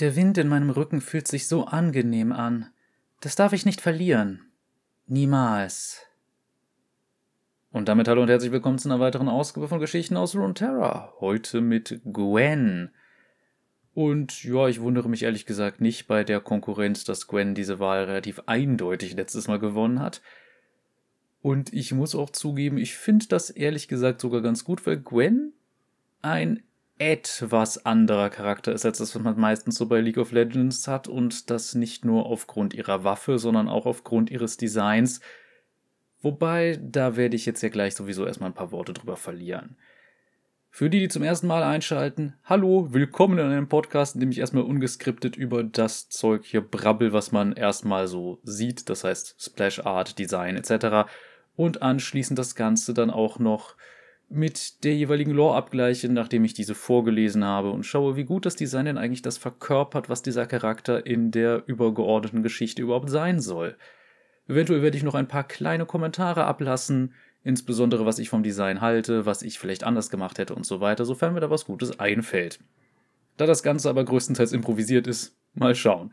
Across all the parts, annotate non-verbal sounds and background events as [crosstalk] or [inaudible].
Der Wind in meinem Rücken fühlt sich so angenehm an. Das darf ich nicht verlieren. Niemals. Und damit hallo und herzlich willkommen zu einer weiteren Ausgabe von Geschichten aus Runeterra. Heute mit Gwen. Und ja, ich wundere mich ehrlich gesagt nicht bei der Konkurrenz, dass Gwen diese Wahl relativ eindeutig letztes Mal gewonnen hat. Und ich muss auch zugeben, ich finde das ehrlich gesagt sogar ganz gut, weil Gwen ein etwas anderer Charakter ist, als das, was man meistens so bei League of Legends hat und das nicht nur aufgrund ihrer Waffe, sondern auch aufgrund ihres Designs. Wobei, da werde ich jetzt ja gleich sowieso erstmal ein paar Worte drüber verlieren. Für die, die zum ersten Mal einschalten, hallo, willkommen in einem Podcast, in dem ich erstmal ungeskriptet über das Zeug hier brabbel, was man erstmal so sieht, das heißt Splash Art, Design etc. Und anschließend das Ganze dann auch noch mit der jeweiligen Lore abgleiche, nachdem ich diese vorgelesen habe und schaue, wie gut das Design denn eigentlich das verkörpert, was dieser Charakter in der übergeordneten Geschichte überhaupt sein soll. Eventuell werde ich noch ein paar kleine Kommentare ablassen, insbesondere was ich vom Design halte, was ich vielleicht anders gemacht hätte und so weiter, sofern mir da was Gutes einfällt. Da das Ganze aber größtenteils improvisiert ist, mal schauen.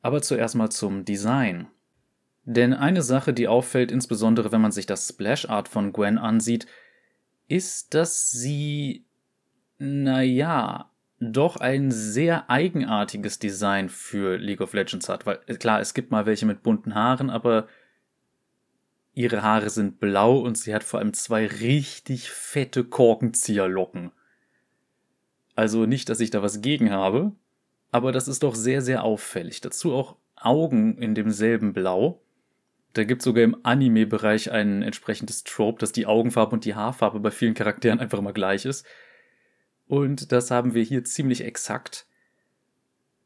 Aber zuerst mal zum Design. Denn eine Sache, die auffällt, insbesondere wenn man sich das Splash Art von Gwen ansieht, ist, dass sie, naja, doch ein sehr eigenartiges Design für League of Legends hat. Weil äh, klar, es gibt mal welche mit bunten Haaren, aber ihre Haare sind blau und sie hat vor allem zwei richtig fette Korkenzieherlocken. Also nicht, dass ich da was gegen habe, aber das ist doch sehr, sehr auffällig. Dazu auch Augen in demselben Blau. Da gibt es sogar im Anime-Bereich ein entsprechendes Trope, dass die Augenfarbe und die Haarfarbe bei vielen Charakteren einfach immer gleich ist. Und das haben wir hier ziemlich exakt.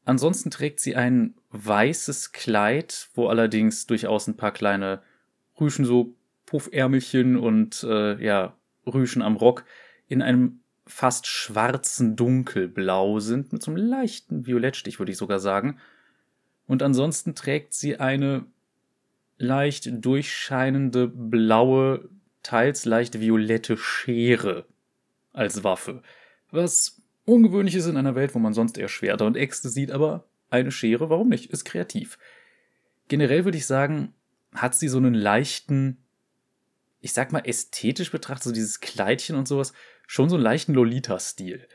Ansonsten trägt sie ein weißes Kleid, wo allerdings durchaus ein paar kleine Rüschen, so Puffärmelchen und äh, ja, Rüschen am Rock in einem fast schwarzen Dunkelblau sind, mit so einem leichten Violettstich, würde ich sogar sagen. Und ansonsten trägt sie eine leicht durchscheinende blaue, teils leicht violette Schere als Waffe. Was ungewöhnlich ist in einer Welt, wo man sonst eher Schwerter und Äxte sieht, aber eine Schere, warum nicht? Ist kreativ. Generell würde ich sagen, hat sie so einen leichten, ich sag mal ästhetisch betrachtet, so dieses Kleidchen und sowas, schon so einen leichten Lolita-Stil.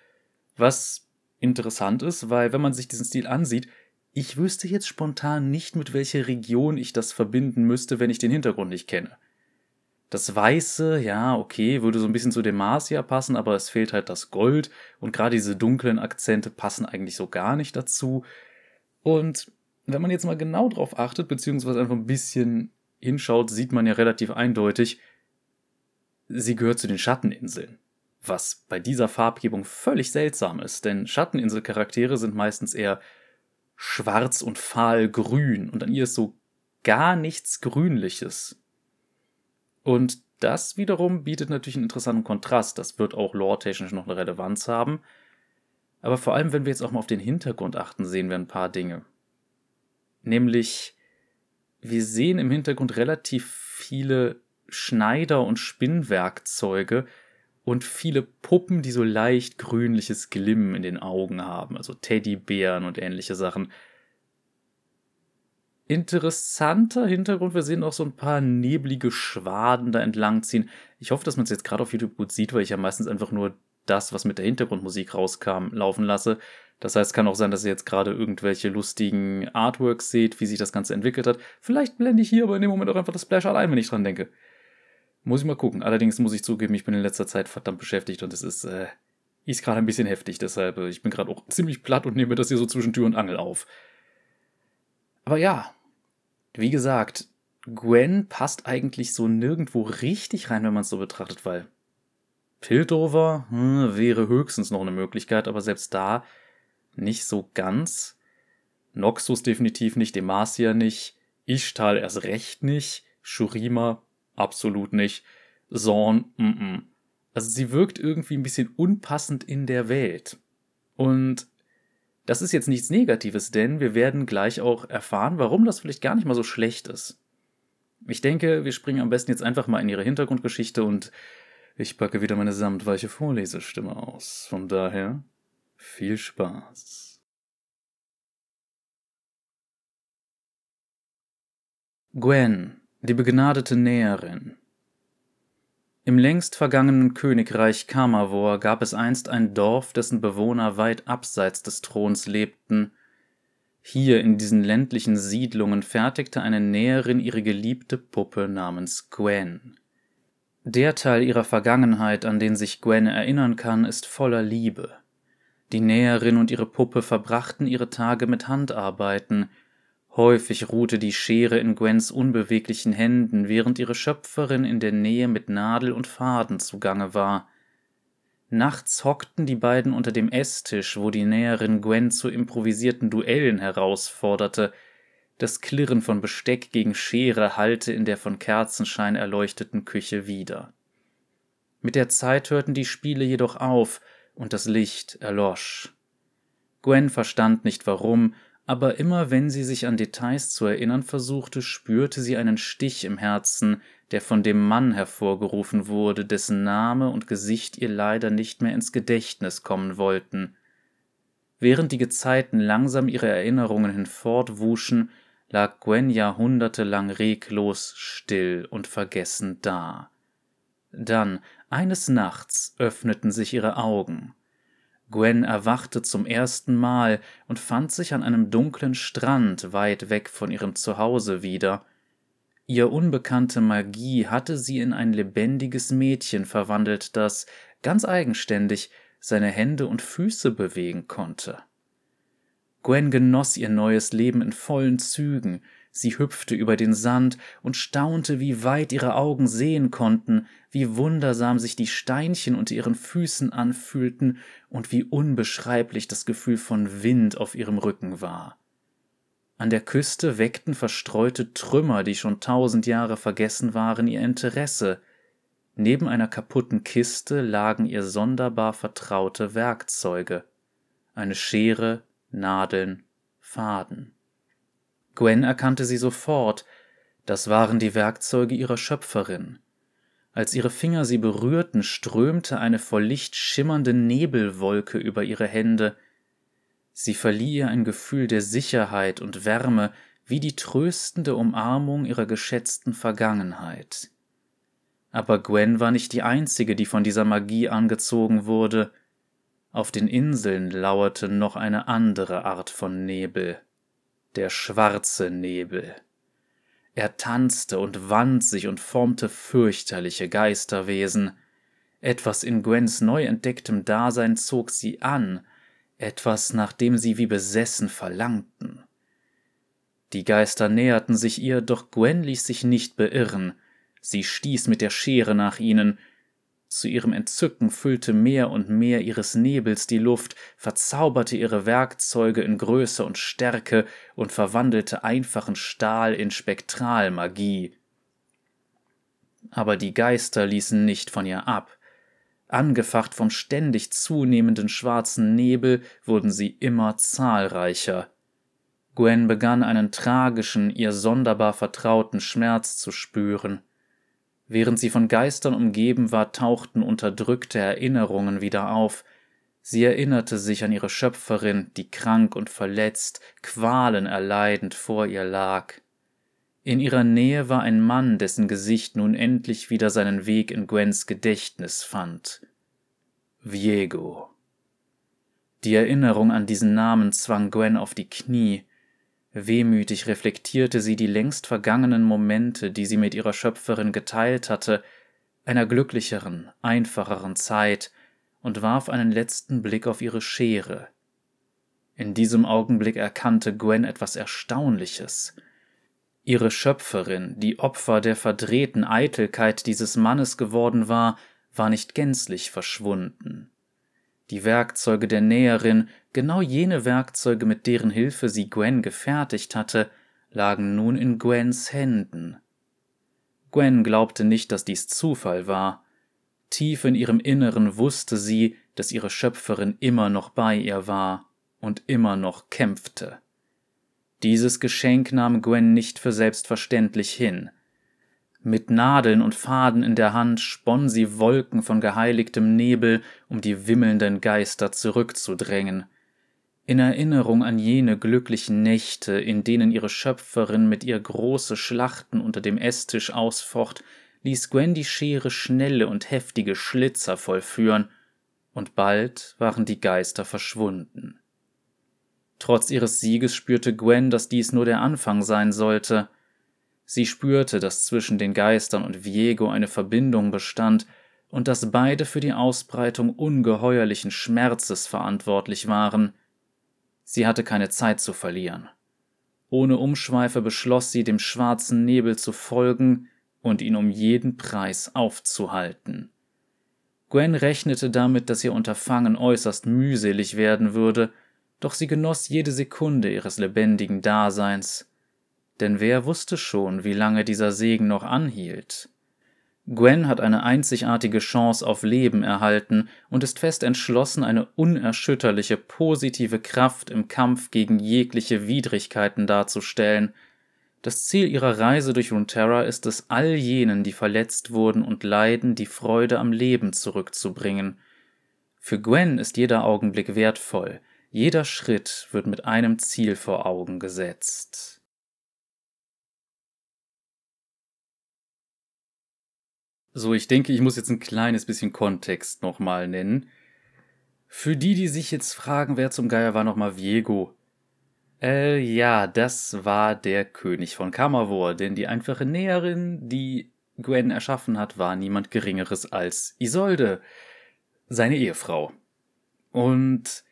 Was interessant ist, weil wenn man sich diesen Stil ansieht, ich wüsste jetzt spontan nicht, mit welcher Region ich das verbinden müsste, wenn ich den Hintergrund nicht kenne. Das Weiße, ja, okay, würde so ein bisschen zu Demacia passen, aber es fehlt halt das Gold und gerade diese dunklen Akzente passen eigentlich so gar nicht dazu. Und wenn man jetzt mal genau drauf achtet, beziehungsweise einfach ein bisschen hinschaut, sieht man ja relativ eindeutig, sie gehört zu den Schatteninseln. Was bei dieser Farbgebung völlig seltsam ist, denn Schatteninselcharaktere sind meistens eher schwarz und fahl grün und an ihr ist so gar nichts Grünliches. Und das wiederum bietet natürlich einen interessanten Kontrast. Das wird auch lore-technisch noch eine Relevanz haben. Aber vor allem, wenn wir jetzt auch mal auf den Hintergrund achten, sehen wir ein paar Dinge. Nämlich, wir sehen im Hintergrund relativ viele Schneider- und Spinnwerkzeuge, und viele Puppen, die so leicht grünliches Glimmen in den Augen haben, also Teddybären und ähnliche Sachen. Interessanter Hintergrund, wir sehen auch so ein paar neblige Schwaden da entlangziehen. Ich hoffe, dass man es jetzt gerade auf YouTube gut sieht, weil ich ja meistens einfach nur das, was mit der Hintergrundmusik rauskam, laufen lasse. Das heißt, es kann auch sein, dass ihr jetzt gerade irgendwelche lustigen Artworks seht, wie sich das Ganze entwickelt hat. Vielleicht blende ich hier aber in dem Moment auch einfach das Splash ein, wenn ich dran denke. Muss ich mal gucken. Allerdings muss ich zugeben, ich bin in letzter Zeit verdammt beschäftigt und es ist, äh, ist gerade ein bisschen heftig. Deshalb, äh, ich bin gerade auch ziemlich platt und nehme das hier so zwischen Tür und Angel auf. Aber ja, wie gesagt, Gwen passt eigentlich so nirgendwo richtig rein, wenn man es so betrachtet, weil Piltover hm, wäre höchstens noch eine Möglichkeit, aber selbst da nicht so ganz. Noxus definitiv nicht, Demacia nicht, Ishtal erst recht nicht, Shurima absolut nicht. Zorn, mm, mm Also sie wirkt irgendwie ein bisschen unpassend in der Welt. Und das ist jetzt nichts Negatives, denn wir werden gleich auch erfahren, warum das vielleicht gar nicht mal so schlecht ist. Ich denke, wir springen am besten jetzt einfach mal in ihre Hintergrundgeschichte und ich packe wieder meine samtweiche Vorlesestimme aus. Von daher viel Spaß. Gwen die begnadete Näherin. Im längst vergangenen Königreich Kamavor gab es einst ein Dorf, dessen Bewohner weit abseits des Throns lebten. Hier in diesen ländlichen Siedlungen fertigte eine Näherin ihre geliebte Puppe namens Gwen. Der Teil ihrer Vergangenheit, an den sich Gwen erinnern kann, ist voller Liebe. Die Näherin und ihre Puppe verbrachten ihre Tage mit Handarbeiten, Häufig ruhte die Schere in Gwens unbeweglichen Händen, während ihre Schöpferin in der Nähe mit Nadel und Faden zugange war. Nachts hockten die beiden unter dem Esstisch, wo die Näherin Gwen zu improvisierten Duellen herausforderte. Das Klirren von Besteck gegen Schere hallte in der von Kerzenschein erleuchteten Küche wieder. Mit der Zeit hörten die Spiele jedoch auf und das Licht erlosch. Gwen verstand nicht warum, aber immer wenn sie sich an Details zu erinnern versuchte, spürte sie einen Stich im Herzen, der von dem Mann hervorgerufen wurde, dessen Name und Gesicht ihr leider nicht mehr ins Gedächtnis kommen wollten. Während die Gezeiten langsam ihre Erinnerungen hinfortwuschen, lag Gwen jahrhundertelang reglos, still und vergessen da. Dann, eines Nachts, öffneten sich ihre Augen. Gwen erwachte zum ersten Mal und fand sich an einem dunklen Strand weit weg von ihrem Zuhause wieder. Ihr unbekannte Magie hatte sie in ein lebendiges Mädchen verwandelt, das, ganz eigenständig, seine Hände und Füße bewegen konnte. Gwen genoss ihr neues Leben in vollen Zügen, Sie hüpfte über den Sand und staunte, wie weit ihre Augen sehen konnten, wie wundersam sich die Steinchen unter ihren Füßen anfühlten und wie unbeschreiblich das Gefühl von Wind auf ihrem Rücken war. An der Küste weckten verstreute Trümmer, die schon tausend Jahre vergessen waren, ihr Interesse. Neben einer kaputten Kiste lagen ihr sonderbar vertraute Werkzeuge eine Schere, Nadeln, Faden. Gwen erkannte sie sofort, das waren die Werkzeuge ihrer Schöpferin. Als ihre Finger sie berührten, strömte eine vor Licht schimmernde Nebelwolke über ihre Hände. Sie verlieh ihr ein Gefühl der Sicherheit und Wärme, wie die tröstende Umarmung ihrer geschätzten Vergangenheit. Aber Gwen war nicht die einzige, die von dieser Magie angezogen wurde. Auf den Inseln lauerte noch eine andere Art von Nebel der schwarze Nebel. Er tanzte und wand sich und formte fürchterliche Geisterwesen. Etwas in Gwens neu entdecktem Dasein zog sie an, etwas, nach dem sie wie besessen verlangten. Die Geister näherten sich ihr, doch Gwen ließ sich nicht beirren. Sie stieß mit der Schere nach ihnen, zu ihrem Entzücken füllte mehr und mehr ihres Nebels die Luft, verzauberte ihre Werkzeuge in Größe und Stärke und verwandelte einfachen Stahl in Spektralmagie. Aber die Geister ließen nicht von ihr ab. Angefacht vom ständig zunehmenden schwarzen Nebel wurden sie immer zahlreicher. Gwen begann einen tragischen, ihr sonderbar vertrauten Schmerz zu spüren. Während sie von Geistern umgeben war, tauchten unterdrückte Erinnerungen wieder auf. Sie erinnerte sich an ihre Schöpferin, die krank und verletzt, Qualen erleidend vor ihr lag. In ihrer Nähe war ein Mann, dessen Gesicht nun endlich wieder seinen Weg in Gwens Gedächtnis fand. Viego. Die Erinnerung an diesen Namen zwang Gwen auf die Knie, Wehmütig reflektierte sie die längst vergangenen Momente, die sie mit ihrer Schöpferin geteilt hatte, einer glücklicheren, einfacheren Zeit, und warf einen letzten Blick auf ihre Schere. In diesem Augenblick erkannte Gwen etwas Erstaunliches. Ihre Schöpferin, die Opfer der verdrehten Eitelkeit dieses Mannes geworden war, war nicht gänzlich verschwunden. Die Werkzeuge der Näherin, genau jene Werkzeuge, mit deren Hilfe sie Gwen gefertigt hatte, lagen nun in Gwens Händen. Gwen glaubte nicht, dass dies Zufall war. Tief in ihrem Inneren wusste sie, dass ihre Schöpferin immer noch bei ihr war und immer noch kämpfte. Dieses Geschenk nahm Gwen nicht für selbstverständlich hin. Mit Nadeln und Faden in der Hand sponn sie Wolken von geheiligtem Nebel, um die wimmelnden Geister zurückzudrängen. In Erinnerung an jene glücklichen Nächte, in denen ihre Schöpferin mit ihr große Schlachten unter dem Esstisch ausfocht, ließ Gwen die Schere schnelle und heftige Schlitzer vollführen, und bald waren die Geister verschwunden. Trotz ihres Sieges spürte Gwen, dass dies nur der Anfang sein sollte. Sie spürte, dass zwischen den Geistern und Viego eine Verbindung bestand und dass beide für die Ausbreitung ungeheuerlichen Schmerzes verantwortlich waren – Sie hatte keine Zeit zu verlieren. Ohne Umschweife beschloss sie, dem schwarzen Nebel zu folgen und ihn um jeden Preis aufzuhalten. Gwen rechnete damit, dass ihr Unterfangen äußerst mühselig werden würde, doch sie genoss jede Sekunde ihres lebendigen Daseins. Denn wer wusste schon, wie lange dieser Segen noch anhielt? Gwen hat eine einzigartige Chance auf Leben erhalten und ist fest entschlossen, eine unerschütterliche positive Kraft im Kampf gegen jegliche Widrigkeiten darzustellen. Das Ziel ihrer Reise durch Runeterra ist es, all jenen, die verletzt wurden und leiden, die Freude am Leben zurückzubringen. Für Gwen ist jeder Augenblick wertvoll, jeder Schritt wird mit einem Ziel vor Augen gesetzt. So, ich denke, ich muss jetzt ein kleines bisschen Kontext nochmal nennen. Für die, die sich jetzt fragen, wer zum Geier war nochmal Viego? Äh, ja, das war der König von Kammervor, denn die einfache Näherin, die Gwen erschaffen hat, war niemand Geringeres als Isolde, seine Ehefrau. Und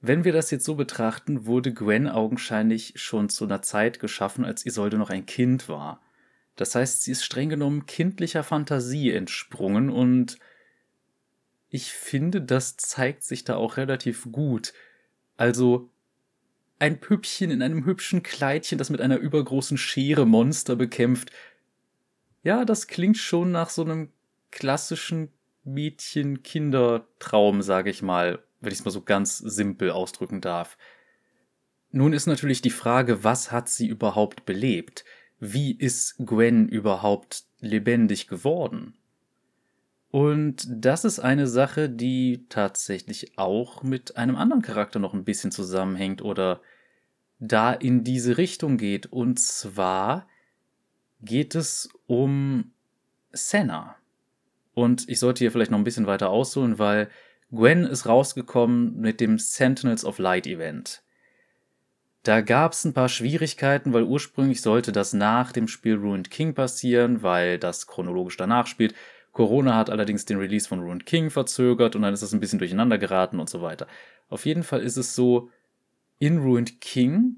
wenn wir das jetzt so betrachten, wurde Gwen augenscheinlich schon zu einer Zeit geschaffen, als Isolde noch ein Kind war. Das heißt, sie ist streng genommen kindlicher Fantasie entsprungen und ich finde, das zeigt sich da auch relativ gut. Also ein Püppchen in einem hübschen Kleidchen, das mit einer übergroßen Schere Monster bekämpft. Ja, das klingt schon nach so einem klassischen Mädchen-Kindertraum, sage ich mal, wenn ich es mal so ganz simpel ausdrücken darf. Nun ist natürlich die Frage, was hat sie überhaupt belebt? Wie ist Gwen überhaupt lebendig geworden? Und das ist eine Sache, die tatsächlich auch mit einem anderen Charakter noch ein bisschen zusammenhängt oder da in diese Richtung geht. Und zwar geht es um Senna. Und ich sollte hier vielleicht noch ein bisschen weiter ausholen, weil Gwen ist rausgekommen mit dem Sentinels of Light Event. Da gab es ein paar Schwierigkeiten, weil ursprünglich sollte das nach dem Spiel Ruined King passieren, weil das chronologisch danach spielt. Corona hat allerdings den Release von Ruined King verzögert und dann ist es ein bisschen durcheinander geraten und so weiter. Auf jeden Fall ist es so, in Ruined King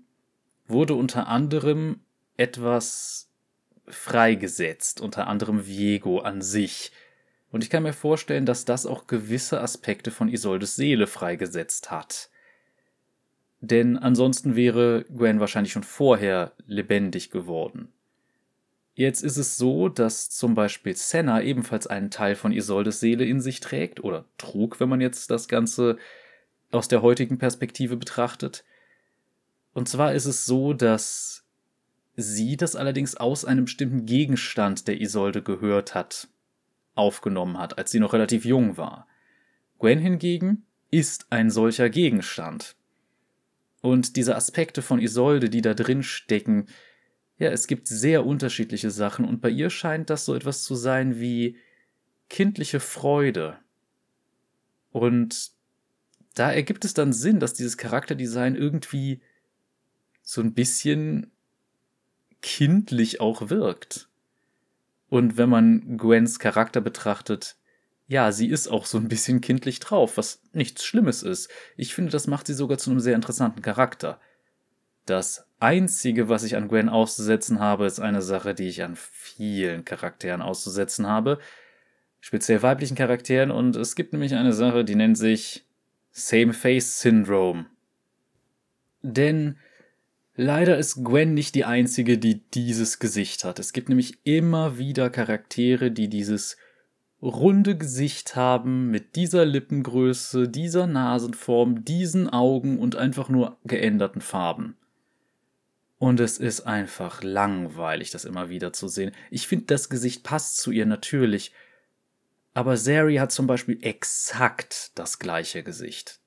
wurde unter anderem etwas freigesetzt, unter anderem Viego an sich. Und ich kann mir vorstellen, dass das auch gewisse Aspekte von Isoldes Seele freigesetzt hat. Denn ansonsten wäre Gwen wahrscheinlich schon vorher lebendig geworden. Jetzt ist es so, dass zum Beispiel Senna ebenfalls einen Teil von Isoldes Seele in sich trägt, oder trug, wenn man jetzt das Ganze aus der heutigen Perspektive betrachtet. Und zwar ist es so, dass sie das allerdings aus einem bestimmten Gegenstand, der Isolde gehört hat, aufgenommen hat, als sie noch relativ jung war. Gwen hingegen ist ein solcher Gegenstand. Und diese Aspekte von Isolde, die da drin stecken, ja, es gibt sehr unterschiedliche Sachen und bei ihr scheint das so etwas zu sein wie kindliche Freude. Und da ergibt es dann Sinn, dass dieses Charakterdesign irgendwie so ein bisschen kindlich auch wirkt. Und wenn man Gwens Charakter betrachtet, ja, sie ist auch so ein bisschen kindlich drauf, was nichts Schlimmes ist. Ich finde, das macht sie sogar zu einem sehr interessanten Charakter. Das Einzige, was ich an Gwen auszusetzen habe, ist eine Sache, die ich an vielen Charakteren auszusetzen habe. Speziell weiblichen Charakteren. Und es gibt nämlich eine Sache, die nennt sich Same Face Syndrome. Denn leider ist Gwen nicht die einzige, die dieses Gesicht hat. Es gibt nämlich immer wieder Charaktere, die dieses runde Gesicht haben mit dieser Lippengröße, dieser Nasenform, diesen Augen und einfach nur geänderten Farben. Und es ist einfach langweilig, das immer wieder zu sehen. Ich finde, das Gesicht passt zu ihr natürlich. Aber Zeri hat zum Beispiel exakt das gleiche Gesicht.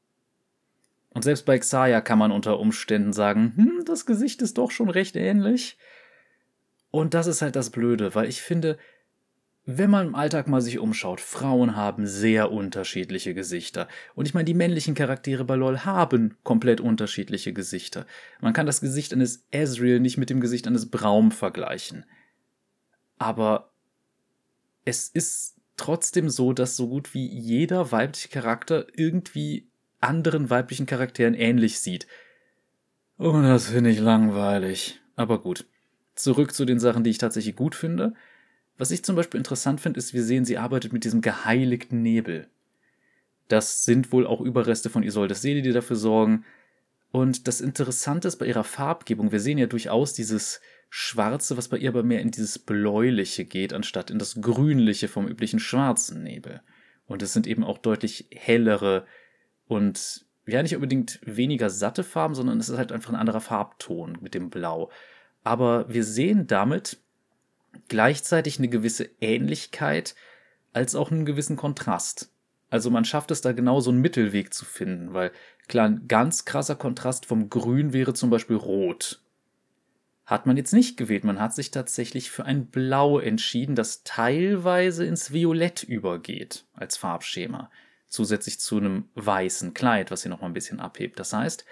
Und selbst bei Xaya kann man unter Umständen sagen, hm, das Gesicht ist doch schon recht ähnlich. Und das ist halt das Blöde, weil ich finde, wenn man im Alltag mal sich umschaut, Frauen haben sehr unterschiedliche Gesichter. Und ich meine, die männlichen Charaktere bei LOL haben komplett unterschiedliche Gesichter. Man kann das Gesicht eines Ezreal nicht mit dem Gesicht eines Braum vergleichen. Aber es ist trotzdem so, dass so gut wie jeder weibliche Charakter irgendwie anderen weiblichen Charakteren ähnlich sieht. Und das finde ich langweilig. Aber gut. Zurück zu den Sachen, die ich tatsächlich gut finde. Was ich zum Beispiel interessant finde, ist, wir sehen, sie arbeitet mit diesem geheiligten Nebel. Das sind wohl auch Überreste von Isoldes Seele, die dafür sorgen. Und das Interessante ist bei ihrer Farbgebung, wir sehen ja durchaus dieses Schwarze, was bei ihr aber mehr in dieses Bläuliche geht, anstatt in das Grünliche vom üblichen schwarzen Nebel. Und es sind eben auch deutlich hellere und ja, nicht unbedingt weniger satte Farben, sondern es ist halt einfach ein anderer Farbton mit dem Blau. Aber wir sehen damit, gleichzeitig eine gewisse Ähnlichkeit als auch einen gewissen Kontrast. Also man schafft es da genau so einen Mittelweg zu finden, weil klar, ein ganz krasser Kontrast vom Grün wäre zum Beispiel Rot. Hat man jetzt nicht gewählt, man hat sich tatsächlich für ein Blau entschieden, das teilweise ins Violett übergeht als Farbschema, zusätzlich zu einem weißen Kleid, was sie noch mal ein bisschen abhebt. Das heißt,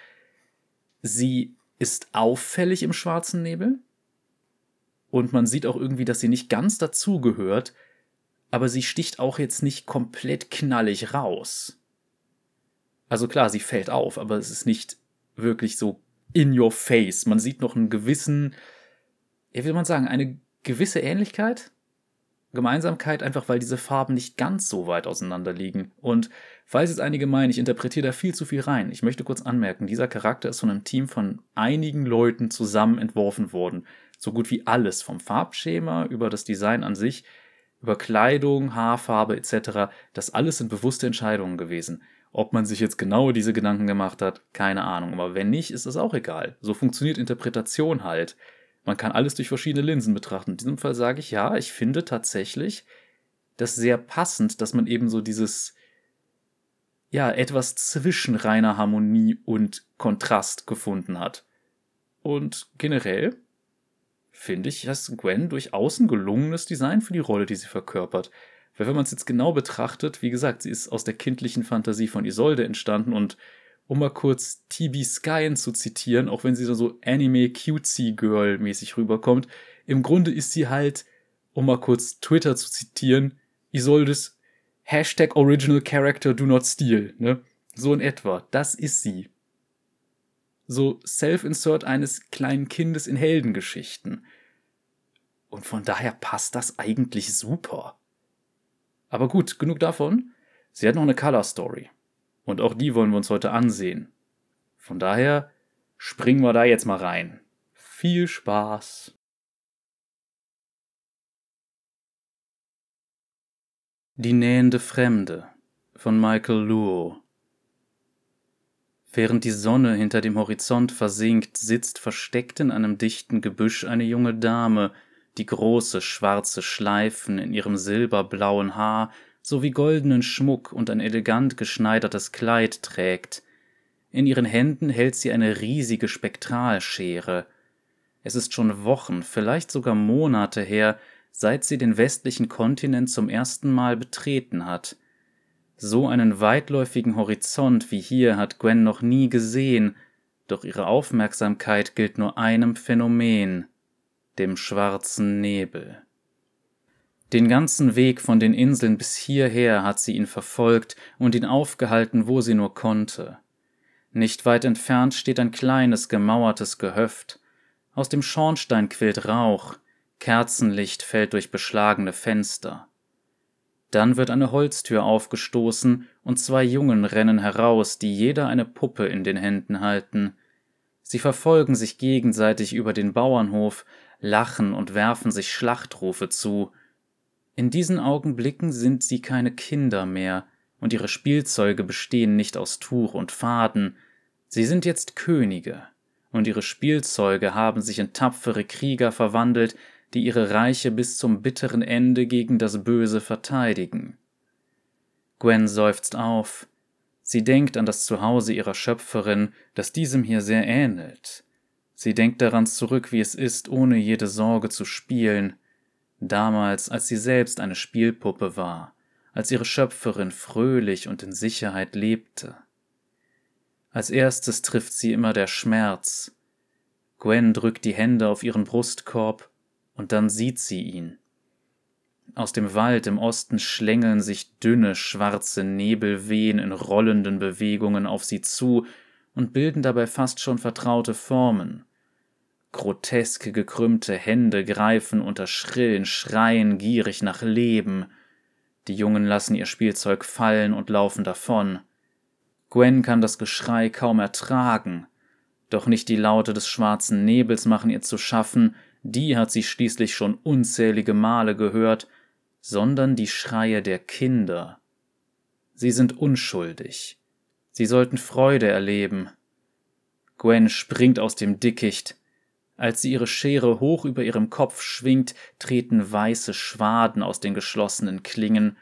sie ist auffällig im schwarzen Nebel, und man sieht auch irgendwie, dass sie nicht ganz dazugehört, aber sie sticht auch jetzt nicht komplett knallig raus. Also klar, sie fällt auf, aber es ist nicht wirklich so in your face. Man sieht noch einen gewissen, wie will man sagen, eine gewisse Ähnlichkeit, Gemeinsamkeit, einfach weil diese Farben nicht ganz so weit auseinander liegen. Und falls jetzt einige meinen, ich interpretiere da viel zu viel rein, ich möchte kurz anmerken, dieser Charakter ist von einem Team von einigen Leuten zusammen entworfen worden so gut wie alles, vom Farbschema über das Design an sich, über Kleidung, Haarfarbe etc., das alles sind bewusste Entscheidungen gewesen. Ob man sich jetzt genau diese Gedanken gemacht hat, keine Ahnung, aber wenn nicht, ist das auch egal. So funktioniert Interpretation halt. Man kann alles durch verschiedene Linsen betrachten. In diesem Fall sage ich ja, ich finde tatsächlich das sehr passend, dass man eben so dieses ja, etwas zwischen reiner Harmonie und Kontrast gefunden hat. Und generell finde ich, dass Gwen durchaus ein gelungenes Design für die Rolle, die sie verkörpert. Weil wenn man es jetzt genau betrachtet, wie gesagt, sie ist aus der kindlichen Fantasie von Isolde entstanden und um mal kurz TB Skyen zu zitieren, auch wenn sie da so Anime Cutesy Girl mäßig rüberkommt, im Grunde ist sie halt, um mal kurz Twitter zu zitieren, Isoldes Hashtag Original Character Do Not Steal, ne? So in etwa. Das ist sie so Self-Insert eines kleinen Kindes in Heldengeschichten. Und von daher passt das eigentlich super. Aber gut, genug davon. Sie hat noch eine Color Story. Und auch die wollen wir uns heute ansehen. Von daher springen wir da jetzt mal rein. Viel Spaß! Die nähende Fremde von Michael Luo Während die Sonne hinter dem Horizont versinkt, sitzt versteckt in einem dichten Gebüsch eine junge Dame, die große schwarze Schleifen in ihrem silberblauen Haar sowie goldenen Schmuck und ein elegant geschneidertes Kleid trägt. In ihren Händen hält sie eine riesige Spektralschere. Es ist schon Wochen, vielleicht sogar Monate her, seit sie den westlichen Kontinent zum ersten Mal betreten hat – so einen weitläufigen Horizont wie hier hat Gwen noch nie gesehen, doch ihre Aufmerksamkeit gilt nur einem Phänomen, dem schwarzen Nebel. Den ganzen Weg von den Inseln bis hierher hat sie ihn verfolgt und ihn aufgehalten, wo sie nur konnte. Nicht weit entfernt steht ein kleines, gemauertes Gehöft. Aus dem Schornstein quillt Rauch, Kerzenlicht fällt durch beschlagene Fenster. Dann wird eine Holztür aufgestoßen und zwei Jungen rennen heraus, die jeder eine Puppe in den Händen halten. Sie verfolgen sich gegenseitig über den Bauernhof, lachen und werfen sich Schlachtrufe zu. In diesen Augenblicken sind sie keine Kinder mehr, und ihre Spielzeuge bestehen nicht aus Tuch und Faden, sie sind jetzt Könige, und ihre Spielzeuge haben sich in tapfere Krieger verwandelt, die ihre Reiche bis zum bitteren Ende gegen das Böse verteidigen. Gwen seufzt auf. Sie denkt an das Zuhause ihrer Schöpferin, das diesem hier sehr ähnelt. Sie denkt daran zurück, wie es ist, ohne jede Sorge zu spielen, damals, als sie selbst eine Spielpuppe war, als ihre Schöpferin fröhlich und in Sicherheit lebte. Als erstes trifft sie immer der Schmerz. Gwen drückt die Hände auf ihren Brustkorb, und dann sieht sie ihn. Aus dem Wald im Osten schlängeln sich dünne, schwarze Nebelwehen in rollenden Bewegungen auf sie zu und bilden dabei fast schon vertraute Formen. Groteske gekrümmte Hände greifen unter schrillen Schreien gierig nach Leben. Die Jungen lassen ihr Spielzeug fallen und laufen davon. Gwen kann das Geschrei kaum ertragen, doch nicht die Laute des schwarzen Nebels machen ihr zu schaffen, die hat sie schließlich schon unzählige Male gehört, sondern die Schreie der Kinder. Sie sind unschuldig. Sie sollten Freude erleben. Gwen springt aus dem Dickicht. Als sie ihre Schere hoch über ihrem Kopf schwingt, treten weiße Schwaden aus den geschlossenen Klingen.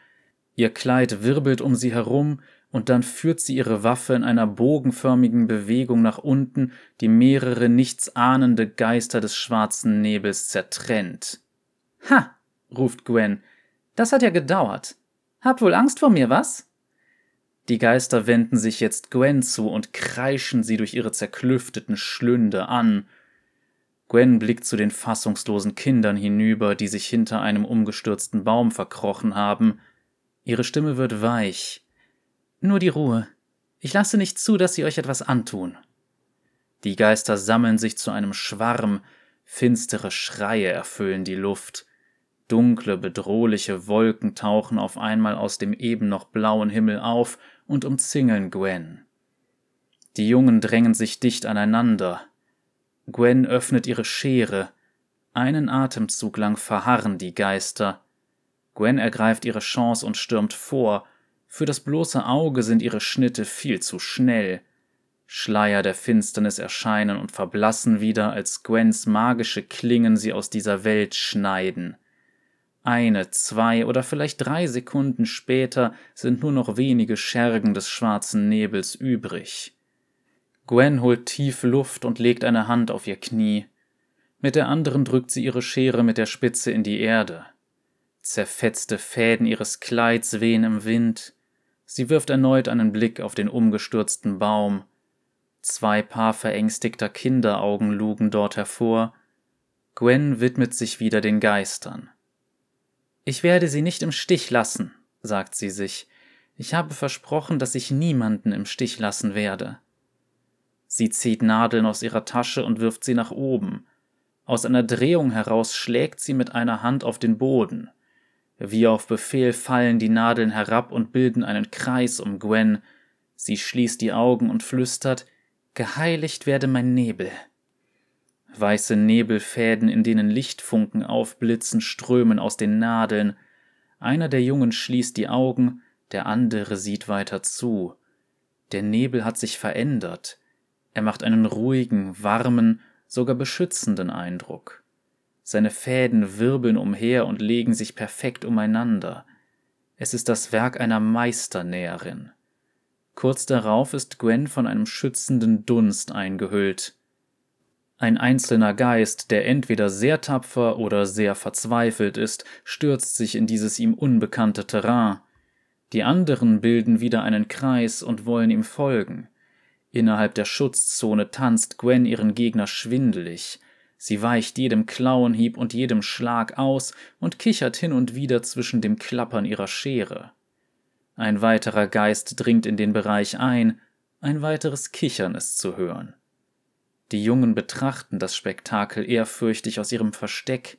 Ihr Kleid wirbelt um sie herum, und dann führt sie ihre Waffe in einer bogenförmigen Bewegung nach unten, die mehrere nichtsahnende Geister des schwarzen Nebels zertrennt. Ha! ruft Gwen, das hat ja gedauert. Habt wohl Angst vor mir, was? Die Geister wenden sich jetzt Gwen zu und kreischen sie durch ihre zerklüfteten Schlünde an. Gwen blickt zu den fassungslosen Kindern hinüber, die sich hinter einem umgestürzten Baum verkrochen haben. Ihre Stimme wird weich. Nur die Ruhe. Ich lasse nicht zu, dass sie euch etwas antun. Die Geister sammeln sich zu einem Schwarm, finstere Schreie erfüllen die Luft. Dunkle, bedrohliche Wolken tauchen auf einmal aus dem eben noch blauen Himmel auf und umzingeln Gwen. Die Jungen drängen sich dicht aneinander. Gwen öffnet ihre Schere. Einen Atemzug lang verharren die Geister. Gwen ergreift ihre Chance und stürmt vor. Für das bloße Auge sind ihre Schnitte viel zu schnell. Schleier der Finsternis erscheinen und verblassen wieder, als Gwens magische Klingen sie aus dieser Welt schneiden. Eine, zwei oder vielleicht drei Sekunden später sind nur noch wenige Schergen des schwarzen Nebels übrig. Gwen holt tief Luft und legt eine Hand auf ihr Knie. Mit der anderen drückt sie ihre Schere mit der Spitze in die Erde. Zerfetzte Fäden ihres Kleids wehen im Wind. Sie wirft erneut einen Blick auf den umgestürzten Baum. Zwei Paar verängstigter Kinderaugen lugen dort hervor. Gwen widmet sich wieder den Geistern. Ich werde sie nicht im Stich lassen, sagt sie sich. Ich habe versprochen, dass ich niemanden im Stich lassen werde. Sie zieht Nadeln aus ihrer Tasche und wirft sie nach oben. Aus einer Drehung heraus schlägt sie mit einer Hand auf den Boden. Wie auf Befehl fallen die Nadeln herab und bilden einen Kreis um Gwen. Sie schließt die Augen und flüstert Geheiligt werde mein Nebel. Weiße Nebelfäden, in denen Lichtfunken aufblitzen, strömen aus den Nadeln. Einer der Jungen schließt die Augen, der andere sieht weiter zu. Der Nebel hat sich verändert. Er macht einen ruhigen, warmen, sogar beschützenden Eindruck. Seine Fäden wirbeln umher und legen sich perfekt umeinander. Es ist das Werk einer Meisternäherin. Kurz darauf ist Gwen von einem schützenden Dunst eingehüllt. Ein einzelner Geist, der entweder sehr tapfer oder sehr verzweifelt ist, stürzt sich in dieses ihm unbekannte Terrain. Die anderen bilden wieder einen Kreis und wollen ihm folgen. Innerhalb der Schutzzone tanzt Gwen ihren Gegner schwindelig. Sie weicht jedem Klauenhieb und jedem Schlag aus und kichert hin und wieder zwischen dem Klappern ihrer Schere. Ein weiterer Geist dringt in den Bereich ein, ein weiteres Kichern ist zu hören. Die Jungen betrachten das Spektakel ehrfürchtig aus ihrem Versteck.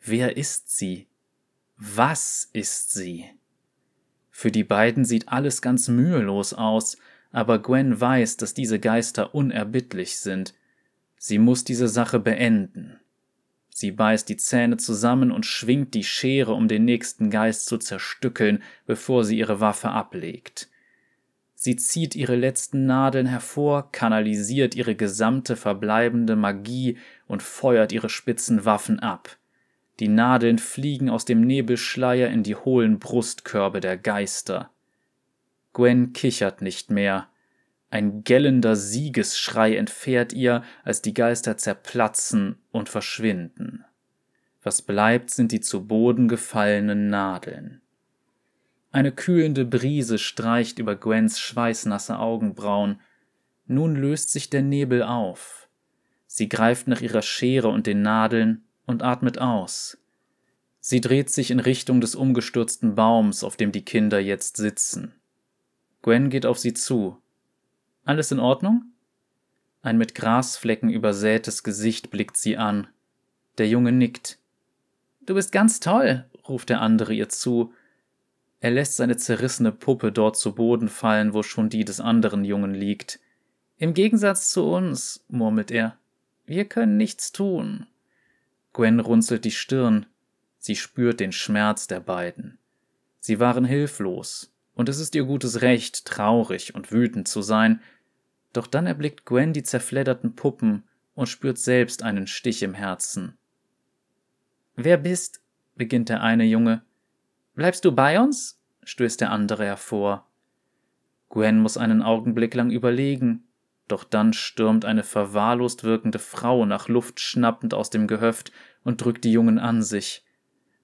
Wer ist sie? Was ist sie? Für die beiden sieht alles ganz mühelos aus, aber Gwen weiß, dass diese Geister unerbittlich sind. Sie muss diese Sache beenden. Sie beißt die Zähne zusammen und schwingt die Schere, um den nächsten Geist zu zerstückeln, bevor sie ihre Waffe ablegt. Sie zieht ihre letzten Nadeln hervor, kanalisiert ihre gesamte verbleibende Magie und feuert ihre spitzen Waffen ab. Die Nadeln fliegen aus dem Nebelschleier in die hohlen Brustkörbe der Geister. Gwen kichert nicht mehr. Ein gellender Siegesschrei entfährt ihr, als die Geister zerplatzen und verschwinden. Was bleibt, sind die zu Boden gefallenen Nadeln. Eine kühlende Brise streicht über Gwens schweißnasse Augenbrauen. Nun löst sich der Nebel auf. Sie greift nach ihrer Schere und den Nadeln und atmet aus. Sie dreht sich in Richtung des umgestürzten Baums, auf dem die Kinder jetzt sitzen. Gwen geht auf sie zu. Alles in Ordnung? Ein mit Grasflecken übersätes Gesicht blickt sie an. Der Junge nickt. Du bist ganz toll, ruft der andere ihr zu. Er lässt seine zerrissene Puppe dort zu Boden fallen, wo schon die des anderen Jungen liegt. Im Gegensatz zu uns, murmelt er. Wir können nichts tun. Gwen runzelt die Stirn. Sie spürt den Schmerz der beiden. Sie waren hilflos, und es ist ihr gutes Recht, traurig und wütend zu sein, doch dann erblickt Gwen die zerfledderten Puppen und spürt selbst einen Stich im Herzen. Wer bist? beginnt der eine Junge. Bleibst du bei uns? stößt der andere hervor. Gwen muss einen Augenblick lang überlegen, doch dann stürmt eine verwahrlost wirkende Frau nach Luft schnappend aus dem Gehöft und drückt die Jungen an sich.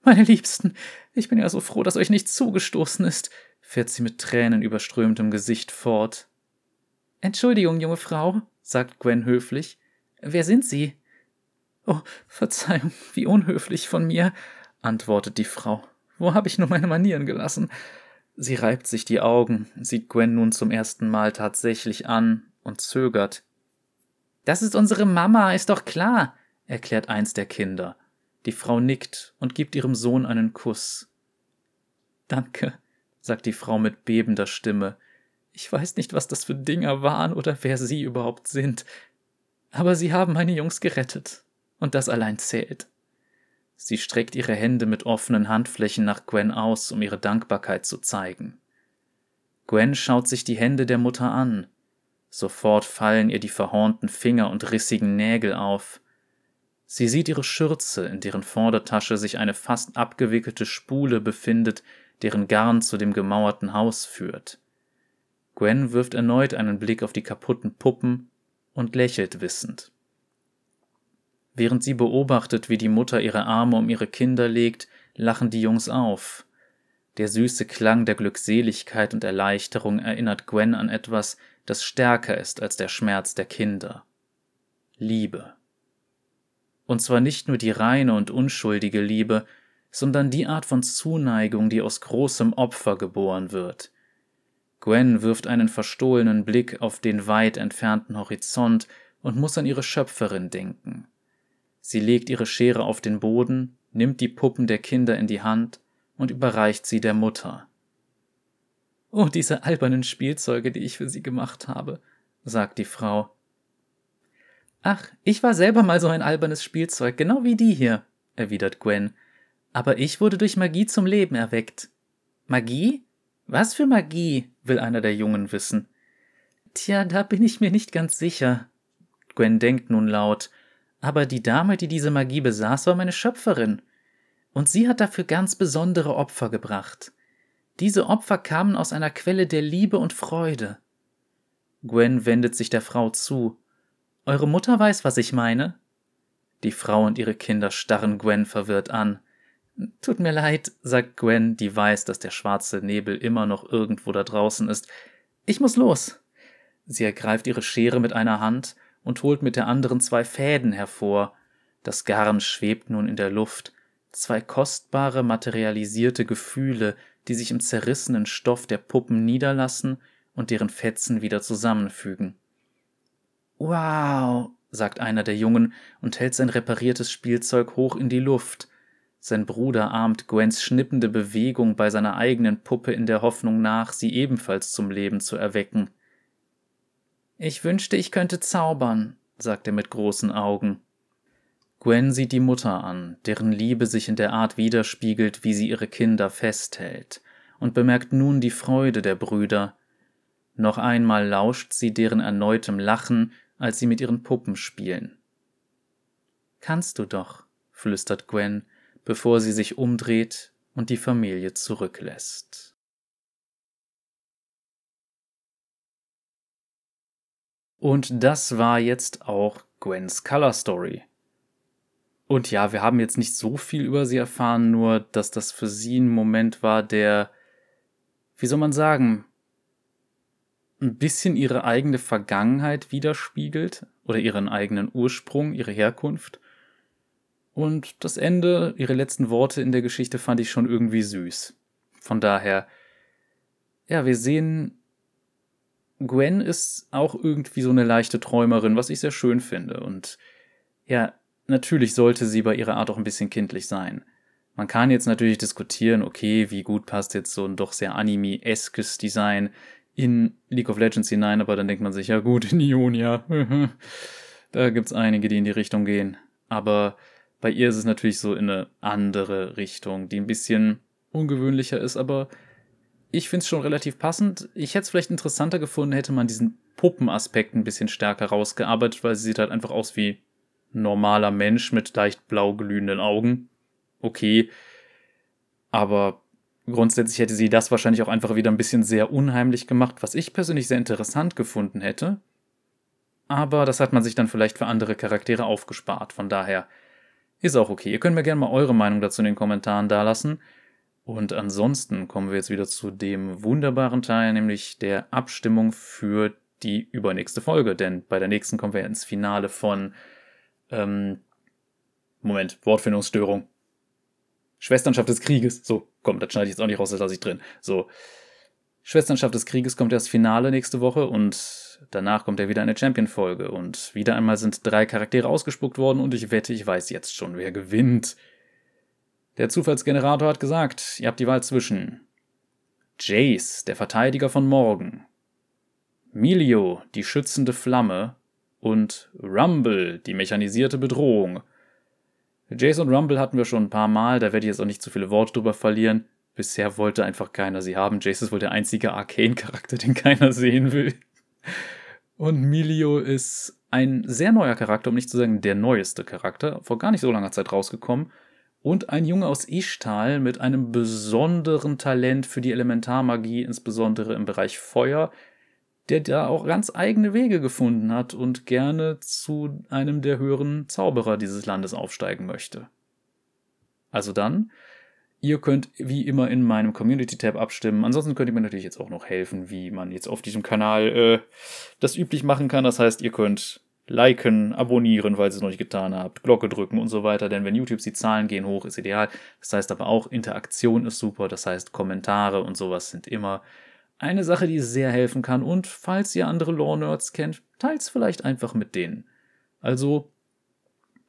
Meine Liebsten, ich bin ja so froh, dass euch nichts zugestoßen ist, fährt sie mit tränenüberströmtem Gesicht fort. Entschuldigung, junge Frau, sagt Gwen höflich. Wer sind Sie? Oh, Verzeihung, wie unhöflich von mir, antwortet die Frau. Wo habe ich nur meine Manieren gelassen? Sie reibt sich die Augen, sieht Gwen nun zum ersten Mal tatsächlich an und zögert. Das ist unsere Mama, ist doch klar, erklärt eins der Kinder. Die Frau nickt und gibt ihrem Sohn einen Kuss. Danke, sagt die Frau mit bebender Stimme. Ich weiß nicht, was das für Dinger waren oder wer sie überhaupt sind. Aber sie haben meine Jungs gerettet. Und das allein zählt. Sie streckt ihre Hände mit offenen Handflächen nach Gwen aus, um ihre Dankbarkeit zu zeigen. Gwen schaut sich die Hände der Mutter an. Sofort fallen ihr die verhornten Finger und rissigen Nägel auf. Sie sieht ihre Schürze, in deren Vordertasche sich eine fast abgewickelte Spule befindet, deren Garn zu dem gemauerten Haus führt. Gwen wirft erneut einen Blick auf die kaputten Puppen und lächelt wissend. Während sie beobachtet, wie die Mutter ihre Arme um ihre Kinder legt, lachen die Jungs auf. Der süße Klang der Glückseligkeit und Erleichterung erinnert Gwen an etwas, das stärker ist als der Schmerz der Kinder. Liebe. Und zwar nicht nur die reine und unschuldige Liebe, sondern die Art von Zuneigung, die aus großem Opfer geboren wird. Gwen wirft einen verstohlenen Blick auf den weit entfernten Horizont und muss an ihre Schöpferin denken. Sie legt ihre Schere auf den Boden, nimmt die Puppen der Kinder in die Hand und überreicht sie der Mutter. Oh, diese albernen Spielzeuge, die ich für sie gemacht habe, sagt die Frau. Ach, ich war selber mal so ein albernes Spielzeug, genau wie die hier, erwidert Gwen. Aber ich wurde durch Magie zum Leben erweckt. Magie? Was für Magie? will einer der Jungen wissen. Tja, da bin ich mir nicht ganz sicher. Gwen denkt nun laut. Aber die Dame, die diese Magie besaß, war meine Schöpferin. Und sie hat dafür ganz besondere Opfer gebracht. Diese Opfer kamen aus einer Quelle der Liebe und Freude. Gwen wendet sich der Frau zu. Eure Mutter weiß, was ich meine? Die Frau und ihre Kinder starren Gwen verwirrt an. Tut mir leid, sagt Gwen, die weiß, dass der schwarze Nebel immer noch irgendwo da draußen ist. Ich muss los. Sie ergreift ihre Schere mit einer Hand und holt mit der anderen zwei Fäden hervor. Das Garn schwebt nun in der Luft. Zwei kostbare, materialisierte Gefühle, die sich im zerrissenen Stoff der Puppen niederlassen und deren Fetzen wieder zusammenfügen. Wow, sagt einer der Jungen und hält sein repariertes Spielzeug hoch in die Luft. Sein Bruder ahmt Gwens schnippende Bewegung bei seiner eigenen Puppe in der Hoffnung nach, sie ebenfalls zum Leben zu erwecken. Ich wünschte, ich könnte zaubern, sagt er mit großen Augen. Gwen sieht die Mutter an, deren Liebe sich in der Art widerspiegelt, wie sie ihre Kinder festhält, und bemerkt nun die Freude der Brüder. Noch einmal lauscht sie deren erneutem Lachen, als sie mit ihren Puppen spielen. Kannst du doch, flüstert Gwen, bevor sie sich umdreht und die Familie zurücklässt. Und das war jetzt auch Gwens Color Story. Und ja, wir haben jetzt nicht so viel über sie erfahren, nur dass das für sie ein Moment war, der, wie soll man sagen, ein bisschen ihre eigene Vergangenheit widerspiegelt oder ihren eigenen Ursprung, ihre Herkunft. Und das Ende, ihre letzten Worte in der Geschichte fand ich schon irgendwie süß. Von daher, ja, wir sehen, Gwen ist auch irgendwie so eine leichte Träumerin, was ich sehr schön finde. Und ja, natürlich sollte sie bei ihrer Art auch ein bisschen kindlich sein. Man kann jetzt natürlich diskutieren, okay, wie gut passt jetzt so ein doch sehr anime-eskes Design in League of Legends hinein, aber dann denkt man sich, ja gut, in Ionia, [laughs] da gibt's einige, die in die Richtung gehen. Aber bei ihr ist es natürlich so in eine andere Richtung, die ein bisschen ungewöhnlicher ist, aber ich finde es schon relativ passend. Ich hätte es vielleicht interessanter gefunden, hätte man diesen Puppenaspekt ein bisschen stärker rausgearbeitet, weil sie sieht halt einfach aus wie normaler Mensch mit leicht blau glühenden Augen. Okay. Aber grundsätzlich hätte sie das wahrscheinlich auch einfach wieder ein bisschen sehr unheimlich gemacht, was ich persönlich sehr interessant gefunden hätte. Aber das hat man sich dann vielleicht für andere Charaktere aufgespart. Von daher ist auch okay. Ihr könnt mir gerne mal eure Meinung dazu in den Kommentaren dalassen. Und ansonsten kommen wir jetzt wieder zu dem wunderbaren Teil, nämlich der Abstimmung für die übernächste Folge. Denn bei der nächsten kommen wir ins Finale von ähm, Moment, Wortfindungsstörung. Schwesternschaft des Krieges. So, komm, das schneide ich jetzt auch nicht raus, das lasse ich drin. So. Schwesternschaft des Krieges kommt erst Finale nächste Woche und danach kommt ja wieder eine Champion-Folge. Und wieder einmal sind drei Charaktere ausgespuckt worden und ich wette, ich weiß jetzt schon, wer gewinnt. Der Zufallsgenerator hat gesagt, ihr habt die Wahl zwischen Jace, der Verteidiger von Morgen, Milio, die schützende Flamme und Rumble, die mechanisierte Bedrohung. Jason Rumble hatten wir schon ein paar Mal, da werde ich jetzt auch nicht zu viele Worte drüber verlieren. Bisher wollte einfach keiner sie haben. Jace ist wohl der einzige Arcane-Charakter, den keiner sehen will. Und Milio ist ein sehr neuer Charakter, um nicht zu sagen der neueste Charakter, vor gar nicht so langer Zeit rausgekommen. Und ein Junge aus Ishtal mit einem besonderen Talent für die Elementarmagie, insbesondere im Bereich Feuer, der da auch ganz eigene Wege gefunden hat und gerne zu einem der höheren Zauberer dieses Landes aufsteigen möchte. Also dann, ihr könnt wie immer in meinem Community-Tab abstimmen. Ansonsten könnt ihr mir natürlich jetzt auch noch helfen, wie man jetzt auf diesem Kanal äh, das üblich machen kann. Das heißt, ihr könnt liken, abonnieren, falls ihr es noch nicht getan habt, Glocke drücken und so weiter, denn wenn YouTube die Zahlen gehen hoch, ist ideal. Das heißt aber auch, Interaktion ist super, das heißt, Kommentare und sowas sind immer eine Sache, die sehr helfen kann und falls ihr andere Lore-Nerds kennt, teilt's vielleicht einfach mit denen. Also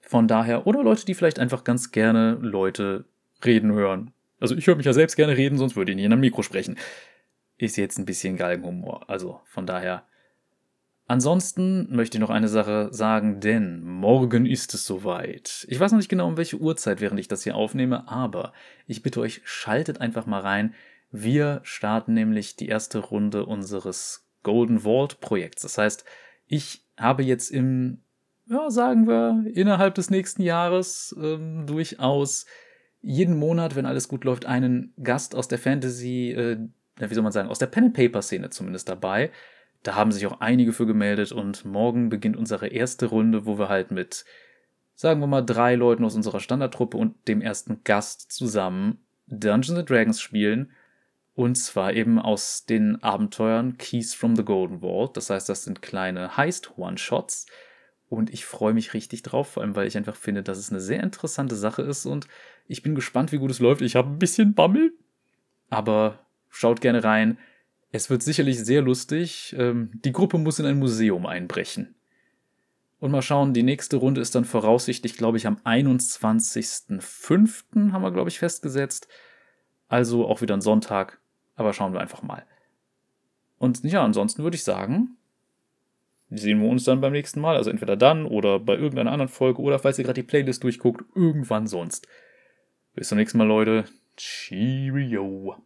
von daher, oder Leute, die vielleicht einfach ganz gerne Leute reden hören. Also ich höre mich ja selbst gerne reden, sonst würde ich nicht in einem Mikro sprechen. Ist jetzt ein bisschen Galgenhumor. Also von daher. Ansonsten möchte ich noch eine Sache sagen, denn morgen ist es soweit. Ich weiß noch nicht genau, um welche Uhrzeit, während ich das hier aufnehme, aber ich bitte euch, schaltet einfach mal rein. Wir starten nämlich die erste Runde unseres Golden Vault Projekts. Das heißt, ich habe jetzt im, ja, sagen wir, innerhalb des nächsten Jahres ähm, durchaus jeden Monat, wenn alles gut läuft, einen Gast aus der Fantasy, äh, wie soll man sagen, aus der Pen and Paper Szene zumindest dabei. Da haben sich auch einige für gemeldet und morgen beginnt unsere erste Runde, wo wir halt mit, sagen wir mal, drei Leuten aus unserer Standardtruppe und dem ersten Gast zusammen Dungeons Dragons spielen und zwar eben aus den Abenteuern Keys from the Golden Vault. Das heißt, das sind kleine Heist-One-Shots. Und ich freue mich richtig drauf, vor allem weil ich einfach finde, dass es eine sehr interessante Sache ist. Und ich bin gespannt, wie gut es läuft. Ich habe ein bisschen Bammel. Aber schaut gerne rein. Es wird sicherlich sehr lustig. Ähm, die Gruppe muss in ein Museum einbrechen. Und mal schauen, die nächste Runde ist dann voraussichtlich, glaube ich, am 21.05. haben wir, glaube ich, festgesetzt. Also auch wieder ein Sonntag. Aber schauen wir einfach mal. Und ja, ansonsten würde ich sagen, sehen wir uns dann beim nächsten Mal. Also entweder dann oder bei irgendeiner anderen Folge oder falls ihr gerade die Playlist durchguckt, irgendwann sonst. Bis zum nächsten Mal, Leute. Cheerio.